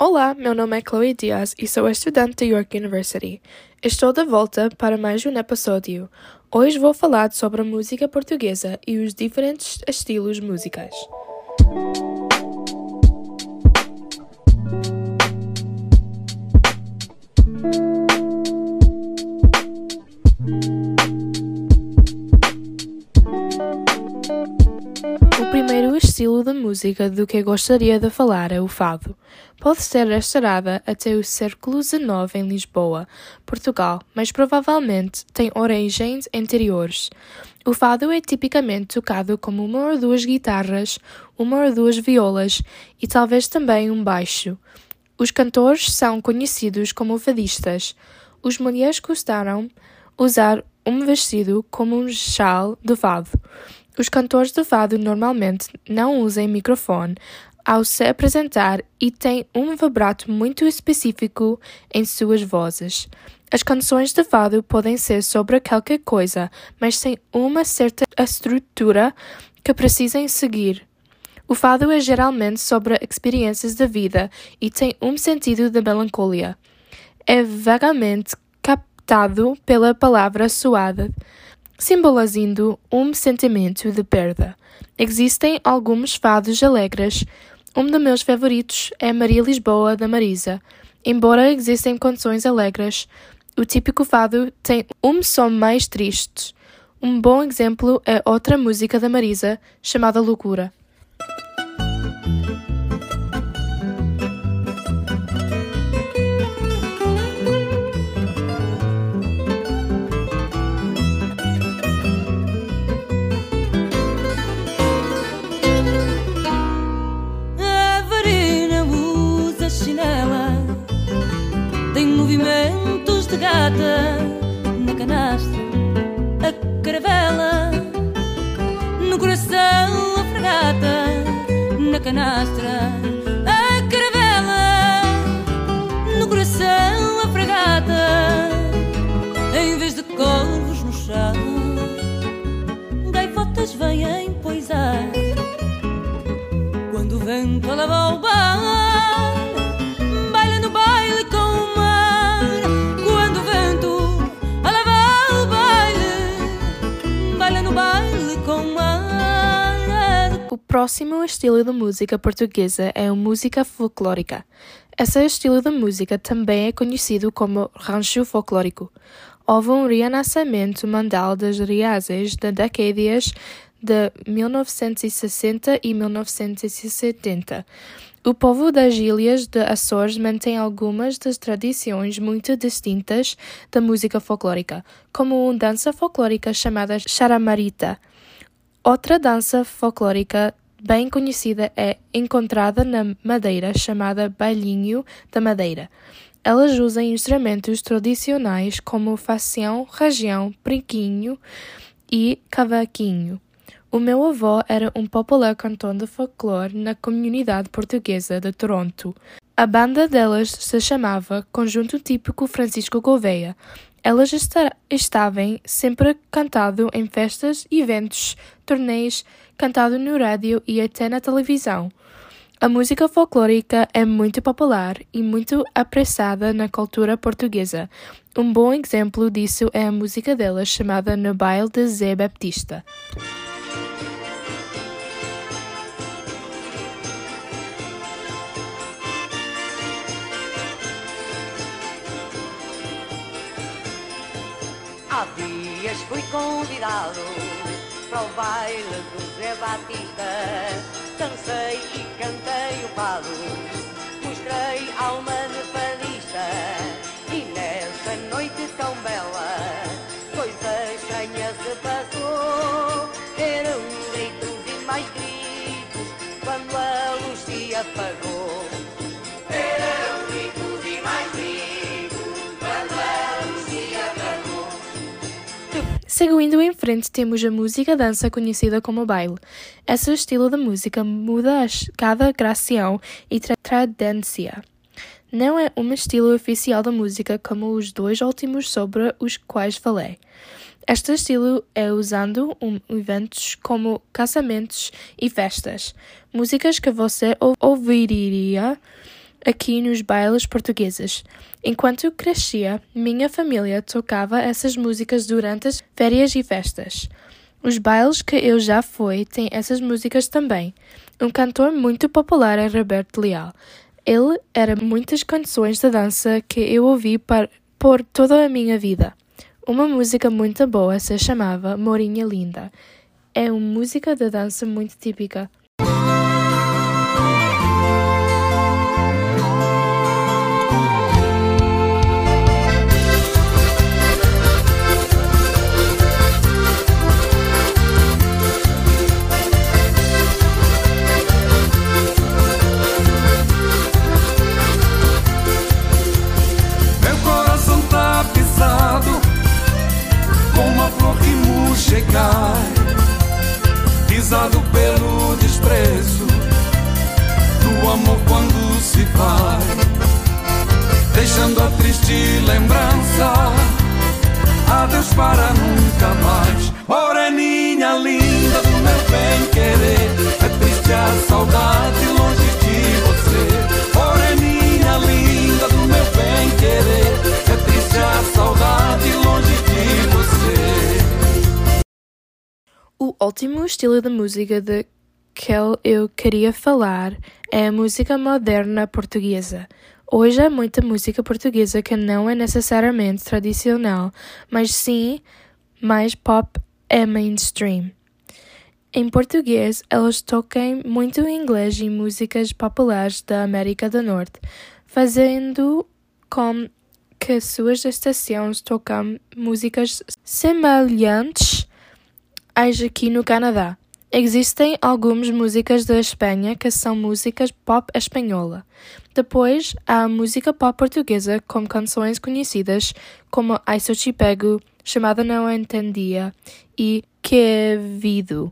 Olá, meu nome é Chloe Diaz e sou estudante da York University. Estou de volta para mais um episódio. Hoje vou falar sobre a música portuguesa e os diferentes estilos musicais. Música do que gostaria de falar é o fado. Pode ser restaurada até o século XIX em Lisboa, Portugal, mas provavelmente tem origens anteriores. O fado é tipicamente tocado com uma ou duas guitarras, uma ou duas violas e talvez também um baixo. Os cantores são conhecidos como fadistas. Os mulheres costumaram usar um vestido como um chal de fado. Os cantores de fado normalmente não usam microfone ao se apresentar e têm um vibrato muito específico em suas vozes. As canções de fado podem ser sobre qualquer coisa, mas têm uma certa estrutura que precisam seguir. O fado é geralmente sobre experiências da vida e tem um sentido de melancolia. É vagamente captado pela palavra suada simbolizando um sentimento de perda. Existem alguns fados alegres. Um dos meus favoritos é Maria Lisboa da Marisa. Embora existem canções alegres, o típico fado tem um som mais triste. Um bom exemplo é outra música da Marisa, chamada Loucura. Canastra, a caravela no coração, a fregata em vez de corvos no chão, gaivotas vêm poisar quando o vento alava o bar. O próximo estilo de música portuguesa é a música folclórica. Esse estilo de música também é conhecido como rancho folclórico. Houve um renascimento mundial das riazes de décadas de 1960 e 1970. O povo das ilhas de Açores mantém algumas das tradições muito distintas da música folclórica, como uma dança folclórica chamada charamarita. Outra dança folclórica bem conhecida é encontrada na Madeira, chamada Bailinho da Madeira. Elas usam instrumentos tradicionais como facião, ragião, brinquinho e cavaquinho. O meu avô era um popular cantor de folclore na comunidade portuguesa de Toronto. A banda delas se chamava Conjunto Típico Francisco Gouveia. Elas estavam sempre cantado em festas, eventos, torneios, cantado no rádio e até na televisão. A música folclórica é muito popular e muito apreciada na cultura portuguesa. Um bom exemplo disso é a música delas chamada No Baile de Zé Baptista. Fui convidado para o baile do Zé Batista. Dancei e cantei o fado, mostrei alma de fadista. E nessa noite tão bela, coisa estranha se passou. Eram gritos e mais gritos quando a luz se apagou. Seguindo em frente, temos a música dança conhecida como baile. Esse estilo de música muda a cada gracião e tra tradência. Não é um estilo oficial da música como os dois últimos sobre os quais falei. Este estilo é usado em eventos como casamentos e festas. Músicas que você ouviria aqui nos bailes portugueses. Enquanto crescia, minha família tocava essas músicas durante as férias e festas. Os bailes que eu já fui têm essas músicas também. Um cantor muito popular é Roberto Leal. Ele era muitas canções de dança que eu ouvi por, por toda a minha vida. Uma música muito boa se chamava Morinha Linda. É uma música de dança muito típica. Vai Deixando a triste lembrança. Adeus para nunca mais. Moreninha linda do meu bem querer. É triste a saudade longe de você. Moreninha linda do meu bem querer. É triste a saudade longe de você. O último estilo de música de que eu queria falar é a música moderna portuguesa. Hoje há muita música portuguesa que não é necessariamente tradicional, mas sim mais pop é mainstream. Em português, elas tocam muito inglês e músicas populares da América do Norte, fazendo com que suas estações tocam músicas semelhantes às aqui no Canadá. Existem algumas músicas da Espanha que são músicas pop espanhola. Depois há a música pop portuguesa com canções conhecidas como Ai Se Te Pego, Chamada Não Entendia e Que Vido.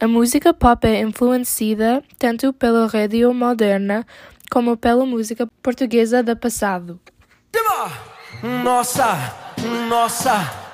A música pop é influenciada tanto pela rádio moderna como pela música portuguesa do passado. Nossa, nossa,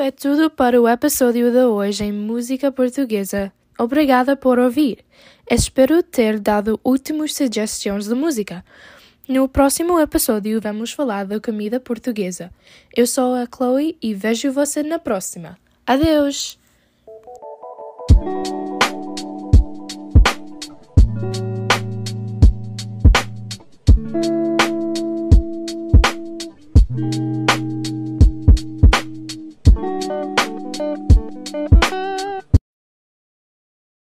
É tudo para o episódio de hoje em música portuguesa. Obrigada por ouvir. Espero ter dado últimas sugestões de música. No próximo episódio vamos falar da comida portuguesa. Eu sou a Chloe e vejo você na próxima. Adeus!